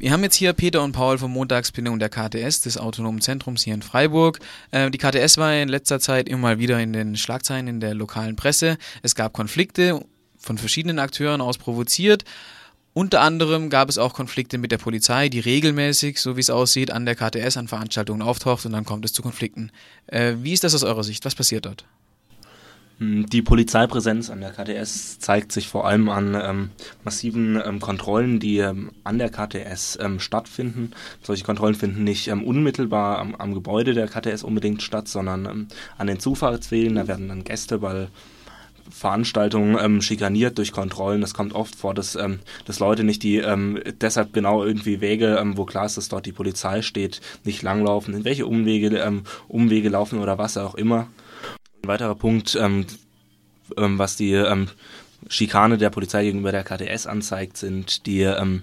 Wir haben jetzt hier Peter und Paul vom Montagsplenum der KTS, des Autonomen Zentrums hier in Freiburg. Äh, die KTS war in letzter Zeit immer mal wieder in den Schlagzeilen in der lokalen Presse. Es gab Konflikte von verschiedenen Akteuren aus provoziert. Unter anderem gab es auch Konflikte mit der Polizei, die regelmäßig, so wie es aussieht, an der KTS an Veranstaltungen auftaucht und dann kommt es zu Konflikten. Äh, wie ist das aus eurer Sicht? Was passiert dort? Hm, die Polizeipräsenz an der KTS zeigt sich vor allem an ähm, massiven ähm, Kontrollen, die ähm, an der KTS ähm, stattfinden. Solche Kontrollen finden nicht ähm, unmittelbar am, am, Gebäude der KTS unbedingt statt, sondern ähm, an den Zufahrtswegen. Da werden dann Gäste bei Veranstaltungen schikaniert durch Kontrollen. Es kommt oft vor, dass, dass Leute nicht die deshalb genau irgendwie Wege, wo klar ist, dass dort die Polizei steht, nicht langlaufen, in welche Umwege, Umwege laufen oder was auch immer. Ein weiterer Punkt, ähm, ähm, was die ähm, Schikane der Polizei gegenüber der KTS anzeigt, sind die ähm,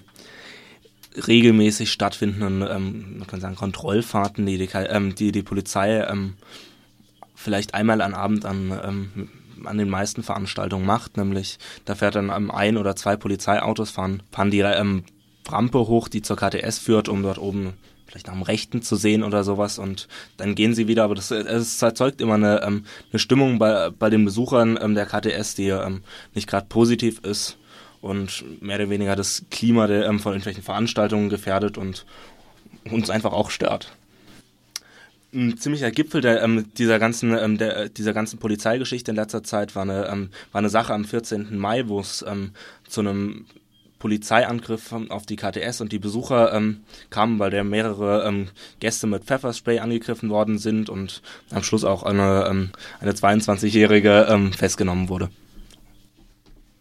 regelmäßig stattfindenden, ähm, man kann sagen, Kontrollfahrten, die die, ähm, die, die Polizei vielleicht einmal am Abend an an den meisten Veranstaltungen macht, nämlich da fährt dann ein oder zwei Polizeiautos fahren, fahren die Rampe hoch, die zur KTS führt, um dort oben vielleicht am Rechten zu sehen oder sowas und dann gehen sie wieder, aber das, es erzeugt immer eine, ähm, eine Stimmung bei, bei den Besuchern ähm, der KTS, die ähm, nicht gerade positiv ist und mehr oder weniger das Klima der, ähm, von irgendwelchen Veranstaltungen gefährdet und uns einfach auch stört. Ein ziemlicher Gipfel der, ähm, dieser, ganzen, ähm, der, dieser ganzen Polizeigeschichte in letzter Zeit war eine, ähm, war eine Sache am 14. Mai, wo es ähm, zu einem Polizeiangriff auf die KTS und die Besucher ähm, kamen, weil der mehrere ähm, Gäste mit Pfefferspray angegriffen worden sind und am Schluss auch eine, ähm, eine 22-Jährige ähm, festgenommen wurde.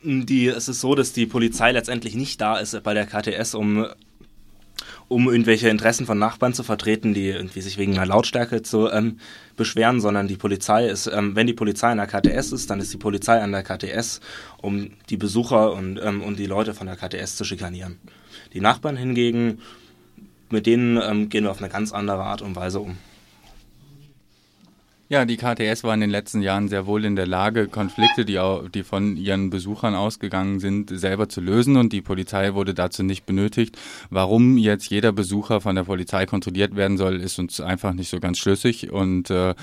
Die, es ist so, dass die Polizei letztendlich nicht da ist bei der KTS, um um irgendwelche Interessen von Nachbarn zu vertreten, die irgendwie sich wegen einer Lautstärke zu ähm, beschweren, sondern die Polizei ist, ähm, wenn die Polizei an der KTS ist, dann ist die Polizei an der KTS, um die Besucher und, ähm, und die Leute von der KTS zu schikanieren. Die Nachbarn hingegen, mit denen ähm, gehen wir auf eine ganz andere Art und Weise um. Ja, die KTS war in den letzten Jahren sehr wohl in der Lage, Konflikte, die, auch, die von ihren Besuchern ausgegangen sind, selber zu lösen und die Polizei wurde dazu nicht benötigt. Warum jetzt jeder Besucher von der Polizei kontrolliert werden soll, ist uns einfach nicht so ganz schlüssig. Und äh,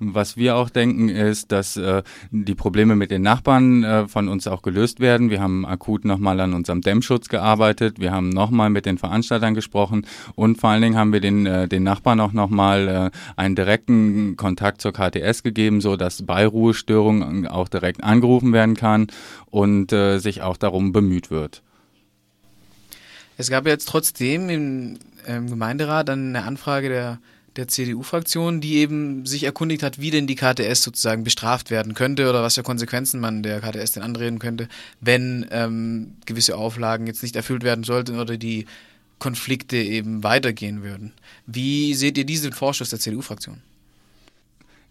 was wir auch denken, ist, dass äh, die Probleme mit den Nachbarn äh, von uns auch gelöst werden. Wir haben akut nochmal an unserem Dämmschutz gearbeitet. Wir haben nochmal mit den Veranstaltern gesprochen und vor allen Dingen haben wir den, äh, den Nachbarn auch nochmal äh, einen direkten Kontakt zur zur KTS gegeben, so dass bei Ruhestörungen auch direkt angerufen werden kann und äh, sich auch darum bemüht wird. Es gab jetzt trotzdem im, im Gemeinderat dann eine Anfrage der, der CDU-Fraktion, die eben sich erkundigt hat, wie denn die KTS sozusagen bestraft werden könnte oder was für Konsequenzen man der KTS denn anreden könnte, wenn ähm, gewisse Auflagen jetzt nicht erfüllt werden sollten oder die Konflikte eben weitergehen würden. Wie seht ihr diesen Vorschuss der CDU-Fraktion?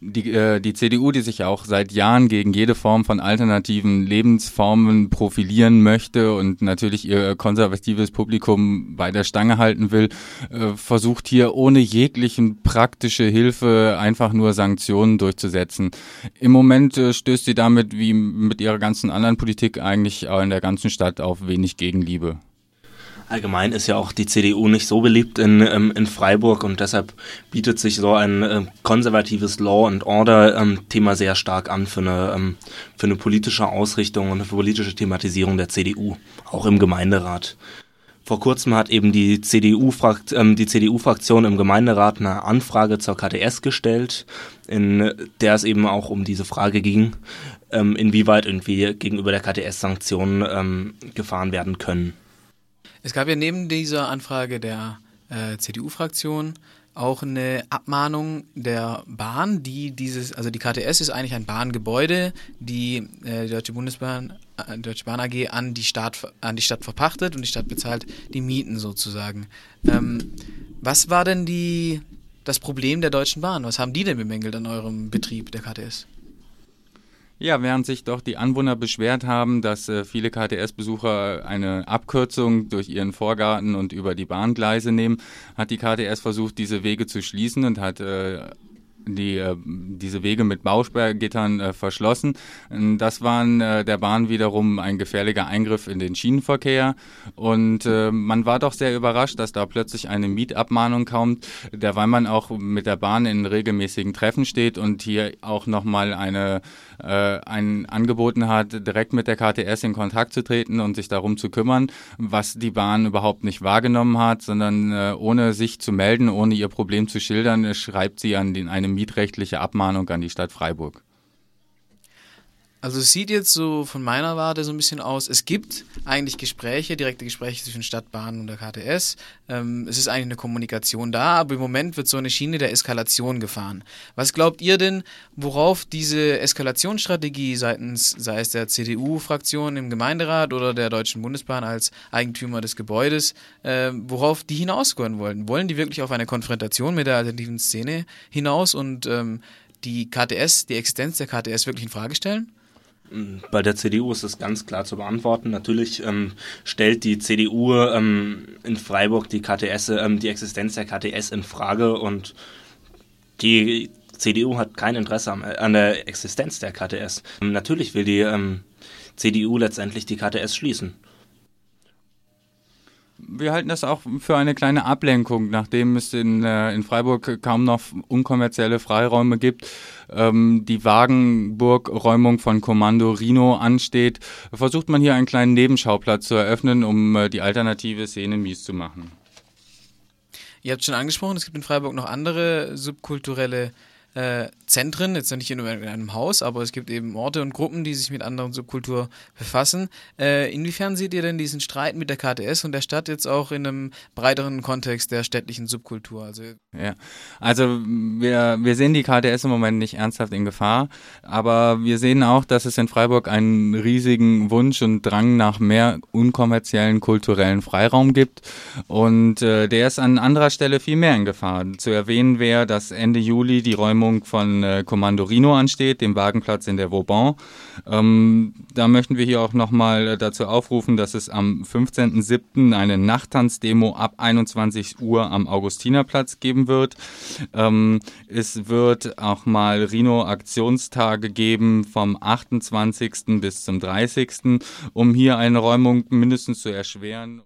Die, äh, die CDU, die sich auch seit Jahren gegen jede Form von alternativen Lebensformen profilieren möchte und natürlich ihr konservatives Publikum bei der Stange halten will, äh, versucht hier ohne jeglichen praktische Hilfe einfach nur Sanktionen durchzusetzen. Im Moment äh, stößt sie damit wie mit ihrer ganzen anderen Politik eigentlich in der ganzen Stadt auf wenig Gegenliebe. Allgemein ist ja auch die CDU nicht so beliebt in, ähm, in Freiburg und deshalb bietet sich so ein äh, konservatives Law and Order ähm, sehr stark an für eine, ähm, für eine politische Ausrichtung und eine politische Thematisierung der CDU, auch im Gemeinderat. Vor kurzem hat eben die CDU-Fraktion ähm, CDU im Gemeinderat eine Anfrage zur KTS gestellt, in der es eben auch um diese Frage ging, ähm, inwieweit irgendwie gegenüber der KTS Sanktionen ähm, gefahren werden können. Es gab ja neben dieser Anfrage der äh, CDU-Fraktion auch eine Abmahnung der Bahn, die dieses, also die KTS ist eigentlich ein Bahngebäude, die äh, Deutsche Bundesbahn, äh, Deutsche Bahn AG an die Stadt an die Stadt verpachtet und die Stadt bezahlt die Mieten sozusagen. Ähm, was war denn die das Problem der Deutschen Bahn? Was haben die denn bemängelt an eurem Betrieb der KTS? Ja, während sich doch die Anwohner beschwert haben, dass äh, viele KTS-Besucher eine Abkürzung durch ihren Vorgarten und über die Bahngleise nehmen, hat die KTS versucht, diese Wege zu schließen und hat äh, die, äh, diese Wege mit Bausperrgittern äh, verschlossen. Das waren äh, der Bahn wiederum ein gefährlicher Eingriff in den Schienenverkehr und äh, man war doch sehr überrascht, dass da plötzlich eine Mietabmahnung kommt, derweil man auch mit der Bahn in regelmäßigen Treffen steht und hier auch nochmal eine, äh, ein angeboten hat, direkt mit der KTS in Kontakt zu treten und sich darum zu kümmern, was die Bahn überhaupt nicht wahrgenommen hat, sondern äh, ohne sich zu melden, ohne ihr Problem zu schildern, schreibt sie an den, eine mietrechtliche Abmahnung an die Stadt Freiburg. Also es sieht jetzt so von meiner Warte so ein bisschen aus, es gibt eigentlich Gespräche, direkte Gespräche zwischen Stadtbahn und der KTS. Ähm, es ist eigentlich eine Kommunikation da, aber im Moment wird so eine Schiene der Eskalation gefahren. Was glaubt ihr denn, worauf diese Eskalationsstrategie seitens, sei es der CDU-Fraktion im Gemeinderat oder der Deutschen Bundesbahn als Eigentümer des Gebäudes, äh, worauf die hinausgehen wollen? Wollen die wirklich auf eine Konfrontation mit der alternativen Szene hinaus und ähm, die KTS, die Existenz der KTS wirklich in Frage stellen? Bei der CDU ist es ganz klar zu beantworten. Natürlich ähm, stellt die CDU ähm, in Freiburg die KTS, ähm, die Existenz der KTS in Frage und die CDU hat kein Interesse an, an der Existenz der KTS. Natürlich will die ähm, CDU letztendlich die KTS schließen wir halten das auch für eine kleine Ablenkung, nachdem es in, äh, in Freiburg kaum noch unkommerzielle Freiräume gibt. Ähm, die Wagenburg-Räumung von Kommando Rino ansteht, versucht man hier einen kleinen Nebenschauplatz zu eröffnen, um äh, die alternative Szene mies zu machen. Ihr habt schon angesprochen, es gibt in Freiburg noch andere subkulturelle äh, Zentren, jetzt nicht nur in einem Haus, aber es gibt eben Orte und Gruppen, die sich mit anderen Subkultur befassen. Äh, inwiefern seht ihr denn diesen Streit mit der KTS und der Stadt jetzt auch in einem breiteren Kontext der städtlichen Subkultur? Also, ja, also wir, wir sehen die KTS im Moment nicht ernsthaft in Gefahr, aber wir sehen auch, dass es in Freiburg einen riesigen Wunsch und Drang nach mehr unkommerziellen kulturellen Freiraum gibt und äh, der ist an anderer Stelle viel mehr in Gefahr. Zu erwähnen wäre, dass Ende Juli die Räume Räumung von äh, Kommando Rino ansteht, dem Wagenplatz in der Vauban. Ähm, da möchten wir hier auch nochmal äh, dazu aufrufen, dass es am 15.07. eine Nachttanzdemo ab 21 Uhr am Augustinerplatz geben wird. Ähm, es wird auch mal Rino-Aktionstage geben vom 28. bis zum 30., um hier eine Räumung mindestens zu erschweren.